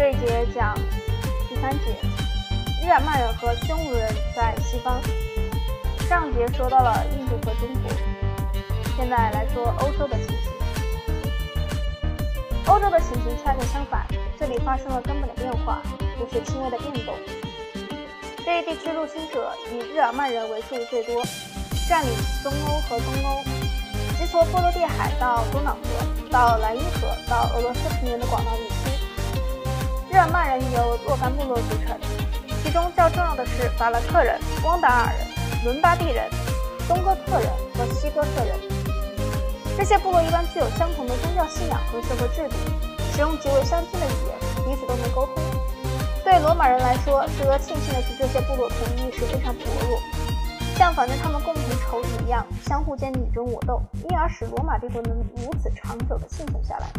这。一节讲第三节，日耳曼人和匈奴人在西方。上节说到了印度和中国，现在来说欧洲的情形。欧洲的情形恰恰相反，这里发生了根本的变化，不是轻微的变动。这一地区入侵者以日耳曼人为数最多，占领中欧和东欧。即从波罗的海到多瑙河，到莱茵河，到俄罗斯平原的广大地区，日耳曼人由若干部落组成，其中较重要的是法兰克人、汪达尔人、伦巴第人、东哥特人和西哥特人。这些部落一般具有相同的宗教信仰和社会制度，使用极为相近的语言，彼此都能沟通。对罗马人来说，值得庆幸的是，这些部落统一意识非常薄弱。像反正他们共同仇敌一样，相互间你争我斗，因而使罗马帝国能如此长久地幸存下来。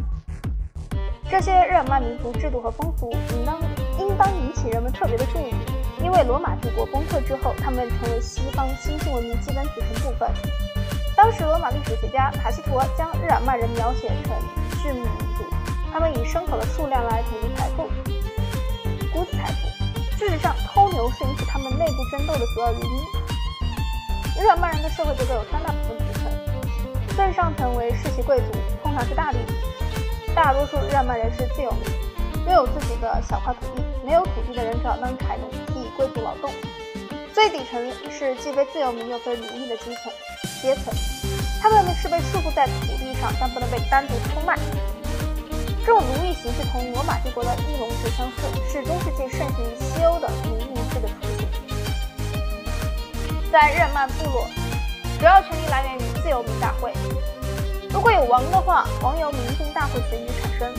这些日耳曼民族制度和风俗，应当应当引起人们特别的注意，因为罗马帝国崩溃之后，他们成为西方新兴文明基本组成部分。当时罗马历史学家塔西佗将日耳曼人描写成畜牧民族，他们以牲口的数量来统计财富，估计财富。事实上，偷牛是引起他们内部争斗的主要原因。日耳曼人的社会结构有三大部分组成：最上层为世袭贵族，通常是大地主；大多数日耳曼人是自由民，拥有自己的小块土地；没有土地的人只好当柴农替贵族劳动。最底层是既非自由民又非奴隶的基层阶层，他们是被束缚在土地上，但不能被单独出卖。这种奴役形式同罗马帝国的一农制相似，是中世纪盛行于西欧的奴隶制的雏形。在日耳曼部落，主要权力来源于自由民大会。如果有王的话，王由民众大会选举产生，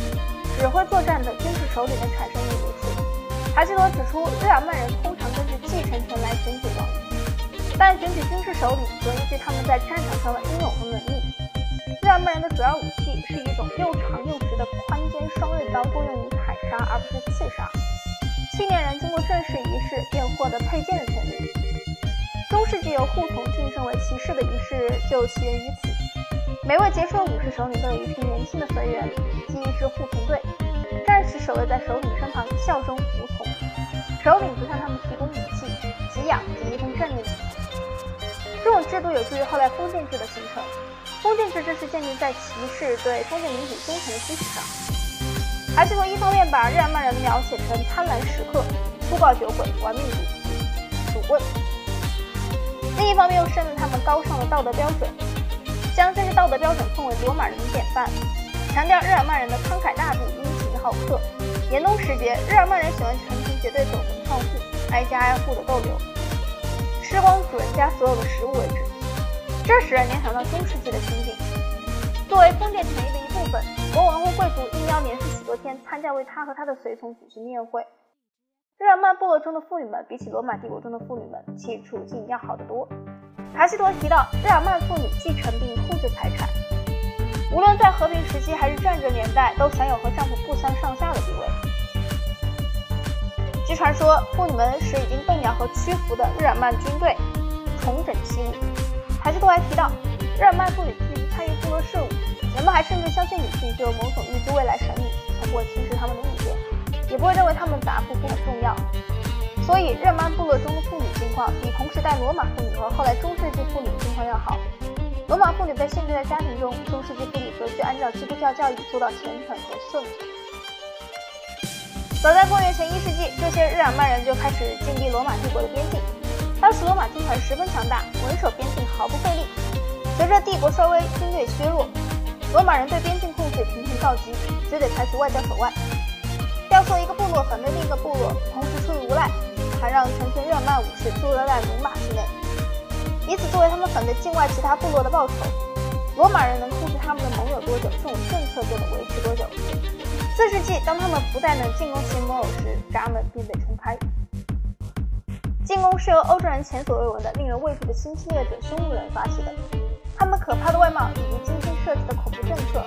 指挥作战的军事首领的产生亦如此。塔西罗指出，日耳曼人通常根据继承权来选举王，但选举军事首领则依据他们在战场上的英勇和能力。日耳曼人的主要武器是一种又长又直的宽肩双刃刀，多用于砍杀而不是刺杀。青年人经过正式仪式便获得佩剑的权利。中世纪由护从晋升为骑士的仪式就起源于此。每位杰出的武士手里都有一批年轻的随员，即一支护从队。战士守卫在首领身旁，效忠服从。首领则向他们提供武器、给养及一份战利品。这种制度有助于后来封建制的形成。封建制正是建立在骑士对封建领主忠诚的基础上。还是从一方面把日耳曼人描写成贪婪食客、粗暴酒鬼、玩命赌赌棍。另一方面又胜任他们高尚的道德标准，将这些道德标准奉为罗马人的典范，强调日耳曼人的慷慨大度、殷勤好客。严冬时节，日耳曼人喜欢成群结队走门串户，挨家挨户的逗留，吃光主人家所有的食物为止。这使人联想到中世纪的情景。作为封建权益的一部分，国王或贵族应邀连续许多天参加为他和他的随从举行宴会。日耳曼部落中的妇女们比起罗马帝国中的妇女们，其处境要好得多。塔西佗提到，日耳曼妇女继承并控制财产，无论在和平时期还是战争年代，都享有和丈夫不相上下的地位。据传说，妇女们使已经动摇和屈服的日耳曼军队重整旗鼓。塔西佗还提到，日耳曼妇女积极参与部落事务，人们还甚至相信女性具有某种预知未来神力，从不会轻视他们的意见。也不会认为他们的答复不很重要，所以日耳曼部落中的妇女境况比同时代罗马妇女和后来中世纪妇女境况要好。罗马妇女被限制在家庭中，中世纪妇女则需按照基督教教义做到虔诚和顺从。早在公元前一世纪，这些日耳曼人就开始进逼罗马帝国的边境。当时罗马军团十分强大，稳守边境毫不费力。随着帝国衰微，军队削弱，罗马人对边境控制频频告急，只得采取外交手腕。调唆一个部落反对另一个部落，同时出于无赖，让成群日耳曼武士驻留在罗马境内，以此作为他们反对境外其他部落的报酬。罗马人能控制他们的盟友多久，这种政策就能维持多久。四世纪，当他们不再能进攻其盟友时，闸门便被冲开。进攻是由欧洲人前所未闻的、令人畏惧的新侵略者匈奴人发起的。他们可怕的外貌以及精心设计的恐怖政策，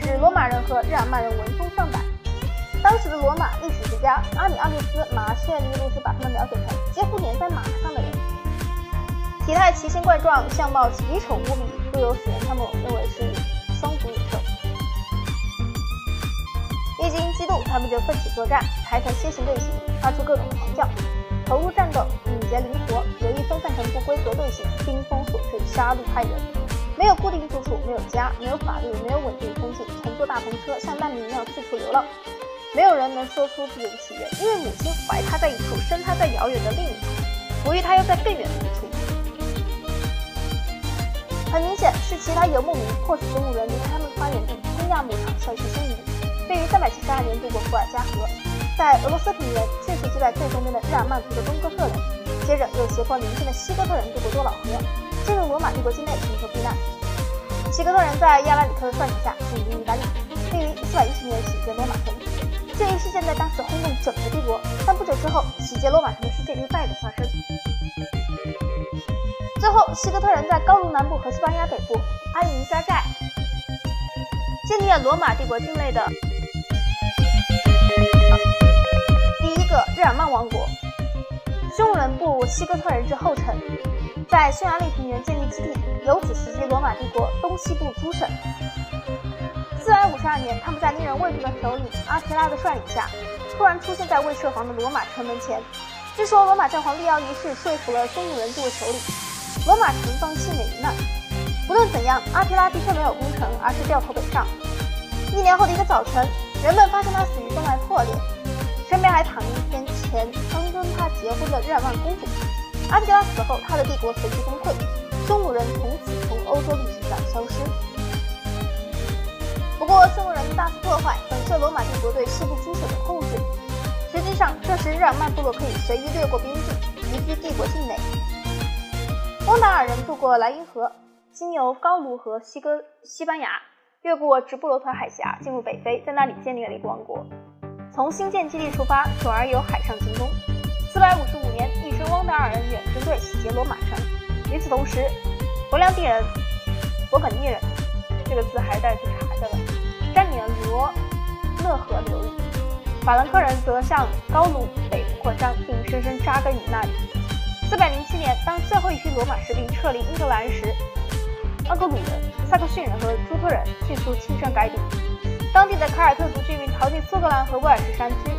使罗马人和日耳曼人闻风丧胆。当时的罗马历史学家阿米奥利斯·马切尼鲁斯把他们描写成几乎粘在马上的人，体态奇形怪状，相貌奇丑无比，多有使人他们认为是双足野兽。经激怒，他们就奋起作战，排成楔形队形，发出各种狂叫，投入战斗，敏捷灵活，容易分散成不规则队形，兵锋所至，杀戮害人。没有固定住处，没有家，没有法律，没有稳定风景，乘坐大篷车，像难民一样四处流浪。没有人能说出自己的起源，因为母亲怀他在一处，生他在遥远的另一处，哺育他又在更远的一处。很明显，是其他游牧民迫使中牧人离开他们发源地昆亚牧场，消息先移。并于372年渡过伏尔加河，在俄罗斯平原迅速击败最东边的日耳曼族的东哥特人，接着又胁迫邻近的西哥特人渡过多瑙河，进入罗马帝国境内寻求避难。西哥特人在亚拉里克的率领下进军意大利，并于410年洗劫罗马城。这一事件在当时轰动整个帝国，但不久之后，洗劫罗马城的事件又再度发生。最后，西哥特人在高卢南部和西班牙北部安营扎寨，建立了罗马帝国境内的第一个日耳曼王国。匈奴人步入西哥特人之后尘，在匈牙利平原建立基地，由此袭击罗马帝国东西部诸省。四百五十二年，他们在令人畏惧的首领阿提拉的率领下，突然出现在未设防的罗马城门前。据说罗马教皇利奥一世说服了匈奴人作为首领。罗马城方幸免于难。不论怎样，阿提拉的确没有攻城，而是掉头北上。一年后的一个早晨，人们发现他死于动脉破裂，身边还躺着一天前刚跟他结婚的日耳曼公主。阿提拉死后，他的帝国随即崩溃，匈奴人从此从欧洲历史上消失。不过，匈奴人大肆破坏，粉碎罗马帝国对西部诸省的控制。实际上，这时日耳曼部落可以随意掠过边境，移居帝国境内。翁达尔人渡过莱茵河，经由高卢和西哥西班牙，越过直布罗陀海峡，进入北非，在那里建立了一个王国。从新建基地出发，转而由海上进攻。四百五十五年，一支翁达尔人远征队洗劫罗马城。与此同时，勃良第人、勃艮第人（这个字还带去查的）占领了罗勒河流域，法兰克人则向高卢北部扩张，并深深扎根于那里。四百零七年，当最后一批罗马士兵撤离英格兰时，盎格鲁人、萨克逊人和朱特人迅速亲征该地。当地的凯尔特族居民逃进苏格兰和威尔士山区。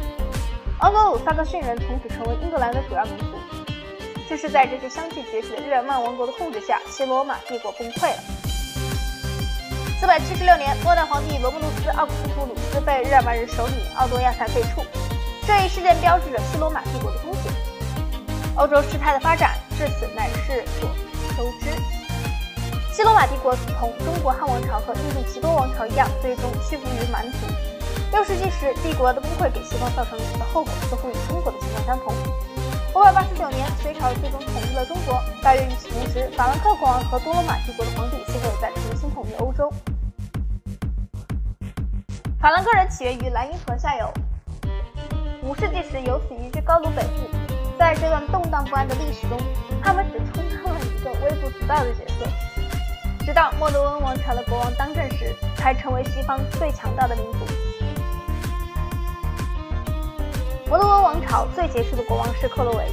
盎格鲁萨克逊人从此成为英格兰的主要民族。就是在这些相继崛起的日耳曼王国的控制下，西罗马帝国崩溃了。四百七十六年，末代皇帝罗慕路斯·奥古斯图鲁斯被日耳曼人首领奥多亚塞废黜。这一事件标志着西罗马帝国的终结。欧洲事态的发展至此乃是所周知。西罗马帝国同中国汉王朝和印度奇多王朝一样，最终屈服于蛮族。六世纪时，帝国的崩溃给西方造成的后果似乎与中国的情况相同。五百八十九年，隋朝最终统一了中国。大约与此同时，法兰克国王和多罗马帝国的皇帝似乎也在重新统一欧洲。法兰克人起源于莱茵河下游，五世纪时由此移居高卢北部。在这段动荡不安的历史中，他们只充当了一个微不足道的角色。直到莫德温王朝的国王当政时，才成为西方最强大的民族。摩洛温王朝最杰出的国王是克洛维，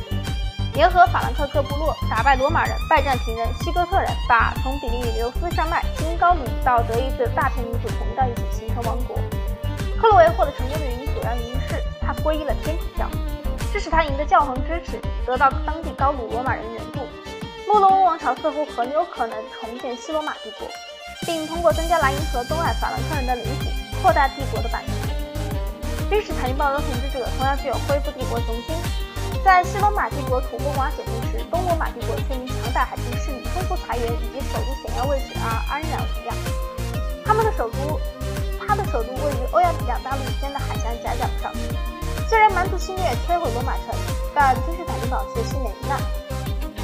联合法兰克克部落，打败罗马人、拜占庭人、西哥特人，把从比利牛斯山脉经高卢到德意志大片民族统一到一起，形成王国。克洛维获得成功的原因主要原因是他皈依了天主教。这使他赢得教皇支持，得到当地高卢罗马人援助。莫罗温王朝似乎很有可能重建西罗马帝国，并通过增加莱茵河东岸法兰克人的领土，扩大帝国的版图。君士坦丁堡的统治者同样具有恢复帝国雄心。在西罗马帝国土崩瓦解之时，东罗马帝国却因强大海军势力、丰富财源以及首都险要位置而安然无恙。他们的首都，首都位于欧亚两大陆间的海峡夹角上。虽然蛮族侵略摧毁罗马城，但君士坦丁堡却幸免于难。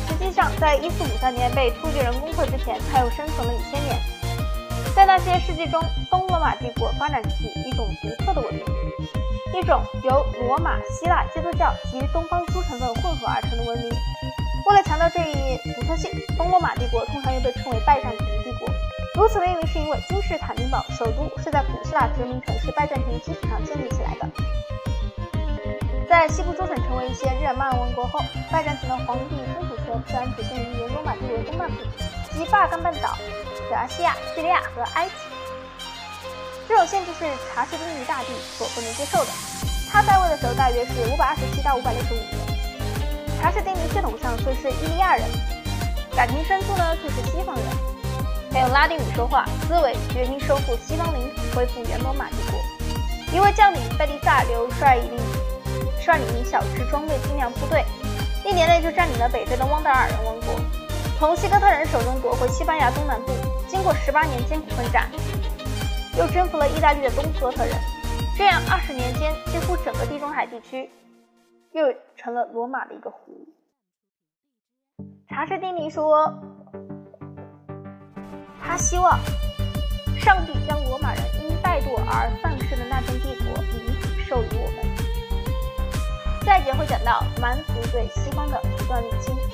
实际上，在1453年被突厥人攻克之前，它又生存了一千年。在那些世纪中，东罗马帝国发展起一种独特的文明，一种由罗马、希腊、基督教及东方诸成分混合而成的文明。为了强调这一独特性，东罗马帝国通常又被称为拜占庭帝国。如此命名是因为君士坦丁堡首都是在古希腊殖民城市拜占庭基础上建立起来的。在西部诸省成为一些日耳曼王国后，拜占庭的皇帝君主权自然体现于原罗马帝国东半部及巴尔干半岛、小亚细亚、叙利亚和埃及。这种限制是查士丁尼大帝所不能接受的。他在位的时候大约是五百二十七到五百六十五年。查士丁尼血统上虽是伊利亚人，感情深处呢却是西方人。他用拉丁语说话，思维决心收复西方领土，恢复原罗马帝国。一位将领贝利萨留率领率领一小支装备精良部队，一年内就占领了北非的汪达尔人王国，从西哥特人手中夺回西班牙东南部。经过十八年艰苦奋战，又征服了意大利的东哥特人。这样，二十年间，几乎整个地中海地区又成了罗马的一个湖。查士丁尼说，他希望上帝将罗马人因怠惰而丧失的那片帝国遗体授予我们。下一节会讲到蛮族对西方的不断入侵。